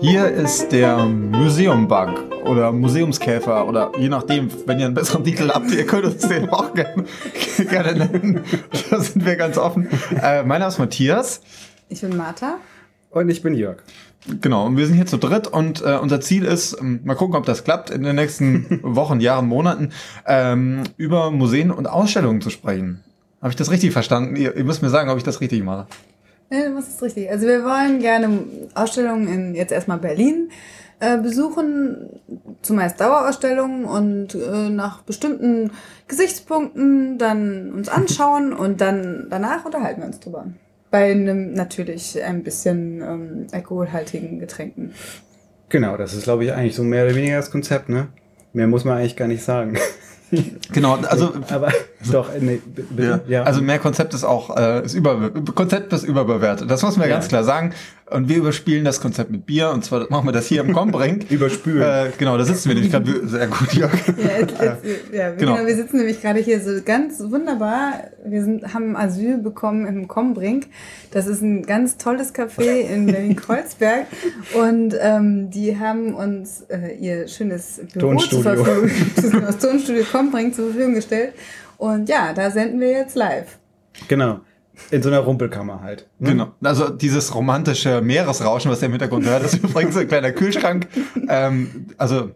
Hier ist der Museumbug oder Museumskäfer oder je nachdem, wenn ihr einen besseren Titel habt, ihr könnt uns den auch gerne, gerne nennen. Da sind wir ganz offen. Äh, mein Name ist Matthias. Ich bin Martha. Und ich bin Jörg. Genau, und wir sind hier zu dritt und äh, unser Ziel ist, ähm, mal gucken, ob das klappt, in den nächsten Wochen, Jahren, Monaten, ähm, über Museen und Ausstellungen zu sprechen. Habe ich das richtig verstanden? Ihr, ihr müsst mir sagen, ob ich das richtig mache. Ja, du machst es richtig. Also wir wollen gerne Ausstellungen in jetzt erstmal Berlin äh, besuchen, zumeist Dauerausstellungen und äh, nach bestimmten Gesichtspunkten dann uns anschauen und dann danach unterhalten wir uns drüber. Bei einem natürlich ein bisschen ähm, alkoholhaltigen Getränken. Genau, das ist, glaube ich, eigentlich so mehr oder weniger das Konzept, ne? Mehr muss man eigentlich gar nicht sagen. Genau, also Aber doch, nee, ja. Ja. also mehr Konzept ist auch äh, ist über Konzept ist überbewertet. Das muss man Ja. ganz klar sagen. Und wir überspielen das Konzept mit Bier und zwar machen wir das hier im Kombrink. Überspülen. Äh, genau, da sitzen wir nämlich gerade sehr gut, Jörg. Ja, jetzt, jetzt, ja Genau. genau. wir sitzen nämlich gerade hier so ganz wunderbar. Wir sind, haben Asyl bekommen im Kombrink. Das ist ein ganz tolles Café in Berlin-Kreuzberg. Und ähm, die haben uns äh, ihr schönes Büro zur Tonstudio. Verfügung, das Tonstudio Kombrink zur Verfügung gestellt. Und ja, da senden wir jetzt live. Genau. In so einer Rumpelkammer halt. ne? Genau. Also dieses romantische Meeresrauschen, was ihr im Hintergrund hört, ist übrigens ein kleiner Kühlschrank. Ähm, also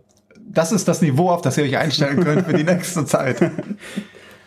das ist das Niveau, auf das ihr euch einstellen könnt für die nächste Zeit.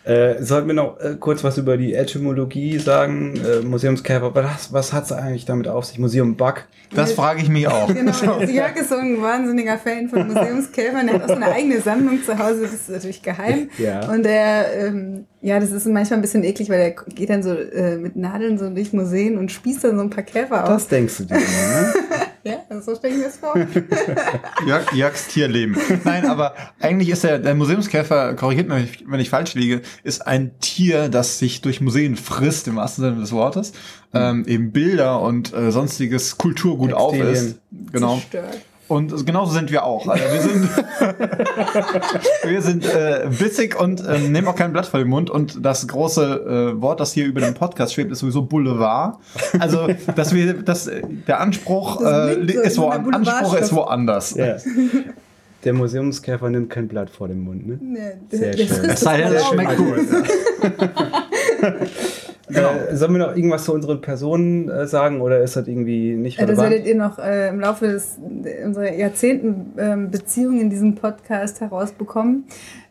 Äh, sollten wir noch äh, kurz was über die Etymologie sagen? Äh, Museumskäfer, was, was hat's eigentlich damit auf sich? Museum Bug? Das frage ich mich auch. Genau, also Jörg ist so ein wahnsinniger Fan von Museumskäfern. Er hat auch so eine eigene Sammlung zu Hause, das ist natürlich geheim. Ja. Und er, ähm, ja, das ist manchmal ein bisschen eklig, weil er geht dann so äh, mit Nadeln so durch Museen und spießt dann so ein paar Käfer aus. Das denkst du dir, ne? Ja, also so stelle ich mir das vor. Jörg, Jörgs Tierleben. Nein, aber eigentlich ist der, der Museumskäfer, korrigiert mich, wenn ich falsch liege, ist ein Tier, das sich durch Museen frisst, im wahrsten Sinne des Wortes. Ähm, eben Bilder und äh, sonstiges Kulturgut Textilien. aufisst. Genau. Zerstört. Und genauso sind wir auch. Also wir sind, wir sind äh, bissig und äh, nehmen auch kein Blatt vor den Mund. Und das große äh, Wort, das hier über den Podcast schwebt, ist sowieso Boulevard. Also, dass wir, dass äh, der Anspruch Das äh, so ist wo, Anspruch ist woanders. Ja. Der Museumskäfer nimmt kein Blatt vor den Mund, ne? Nee, Sehr der schön. Es sei denn, das es Blatt schmeckt auf. gut. Äh, sollen wir noch irgendwas zu unseren Personen äh, sagen oder ist das irgendwie nicht Äh, Das relevant? werdet ihr noch äh, im Laufe des, unserer Jahrzehnten ähm, Beziehung in diesem Podcast herausbekommen.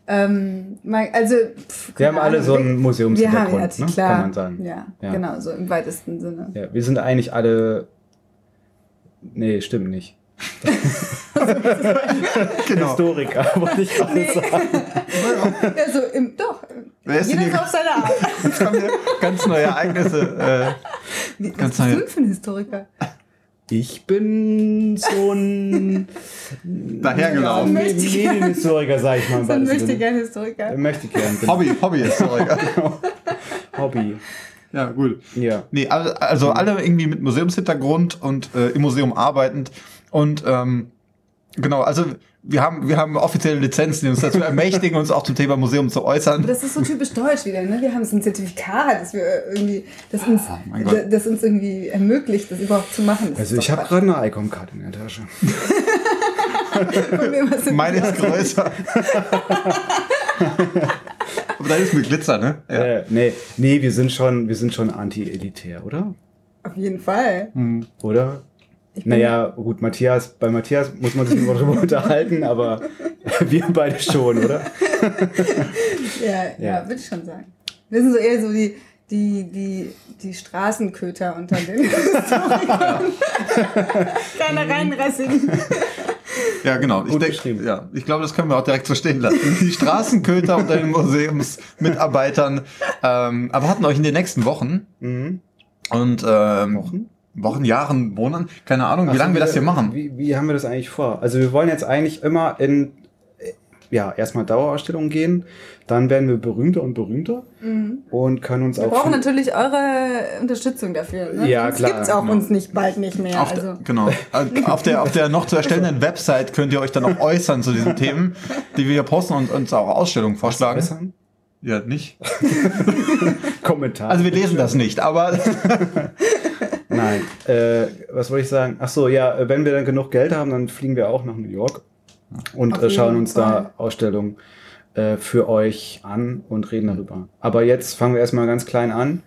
Ähm, also, pff, wir haben alle so einen Museumshintergrund, ja, ne? klar. kann man sagen. Ja, Ja. genau, so im weitesten Sinne. Ja, wir sind eigentlich alle. Nee, stimmt nicht. Genau. Historiker, wollte ich gerade Nee. sagen. Also, im, doch, Wer ist jeder hier? so auf seine Art. Jetzt haben wir ganz neue Ereignisse. Wie, Ganz was bist neue- du denn für ein Historiker? Ich bin so ein Äh, dahergelaufen. Ja, Medienhistoriker, sag ich mal. So ein möchte gern Historiker. Äh, Möchte gern. genau. Hobby, Hobbyhistoriker. Hobby. ja, gut. Ja. Nee, also, also alle irgendwie mit Museumshintergrund und äh, im Museum arbeitend. Und ähm, genau, also wir haben, wir haben offizielle Lizenzen, die uns dazu ermächtigen, uns auch zum Thema Museum zu Aber äußern. das ist so typisch deutsch wieder, ne? Wir haben so ein Zertifikat, das wir irgendwie, das uns, Gott. das uns irgendwie ermöglicht, das überhaupt zu machen. Das Also ich habe gerade eine Icon-Card in der Tasche. Meine ist größer. Aber da ist mit Glitzer, ne? Ja. Äh, nee, nee, wir sind schon, wir sind schon anti-elitär, oder? Auf jeden Fall. Hm. Oder? Ich Naja, gut, Matthias, bei Matthias muss man sich nur darüber unterhalten, aber wir beide schon, oder? Ja, ja, Ja. würde ich schon sagen. Wir sind so eher so die, die, die, die Straßenköter unter den. Keine reinrassigen. Ja, genau. Ich, Gut denk, beschrieben. ja, ich glaube, das können wir auch direkt so stehen lassen. Die Straßenköter unter den Museumsmitarbeitern ähm, aber hatten euch in den nächsten Wochen Mhm. und ähm, Wochen? Wochen, Jahren, Monaten, keine Ahnung, wie Also lange wir das hier machen. Wie, wie haben wir das eigentlich vor? Also wir wollen jetzt eigentlich immer in, ja, erstmal Dauerausstellungen gehen, dann werden wir berühmter und berühmter und können uns Mhm. Wir auch... brauchen viel- natürlich eure Unterstützung dafür. Ne? Ja, Sonst klar, gibt's auch genau. uns nicht bald nicht mehr. Auf also. der, genau. Äh, Auf der, auf der noch zu erstellenden Website könnt ihr euch dann auch äußern zu diesen Themen, die wir hier posten und uns auch Ausstellungen vorschlagen. Äußern? Ja, nicht. Kommentar. Also wir lesen das nicht, aber Nein, äh, was wollte ich sagen? Ach so, ja, äh, wenn wir dann genug Geld haben, dann fliegen wir auch nach New York und äh, schauen uns Fall. da Ausstellungen äh, für euch an und reden darüber. Aber jetzt fangen wir erstmal ganz klein an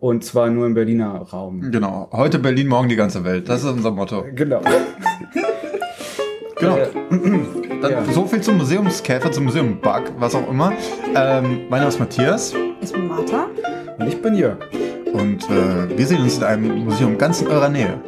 und zwar nur im Berliner Raum. Genau. Heute Berlin, morgen die ganze Welt. Das ist unser Motto. Genau. Genau. Dann ja. So viel zum Museumskäfer, zum Museumbug, was auch immer. Ähm, mein Name ist Matthias Ich bin Martha. und ich bin Jörg. Und äh, wir sehen uns in einem Museum ganz in eurer Nähe.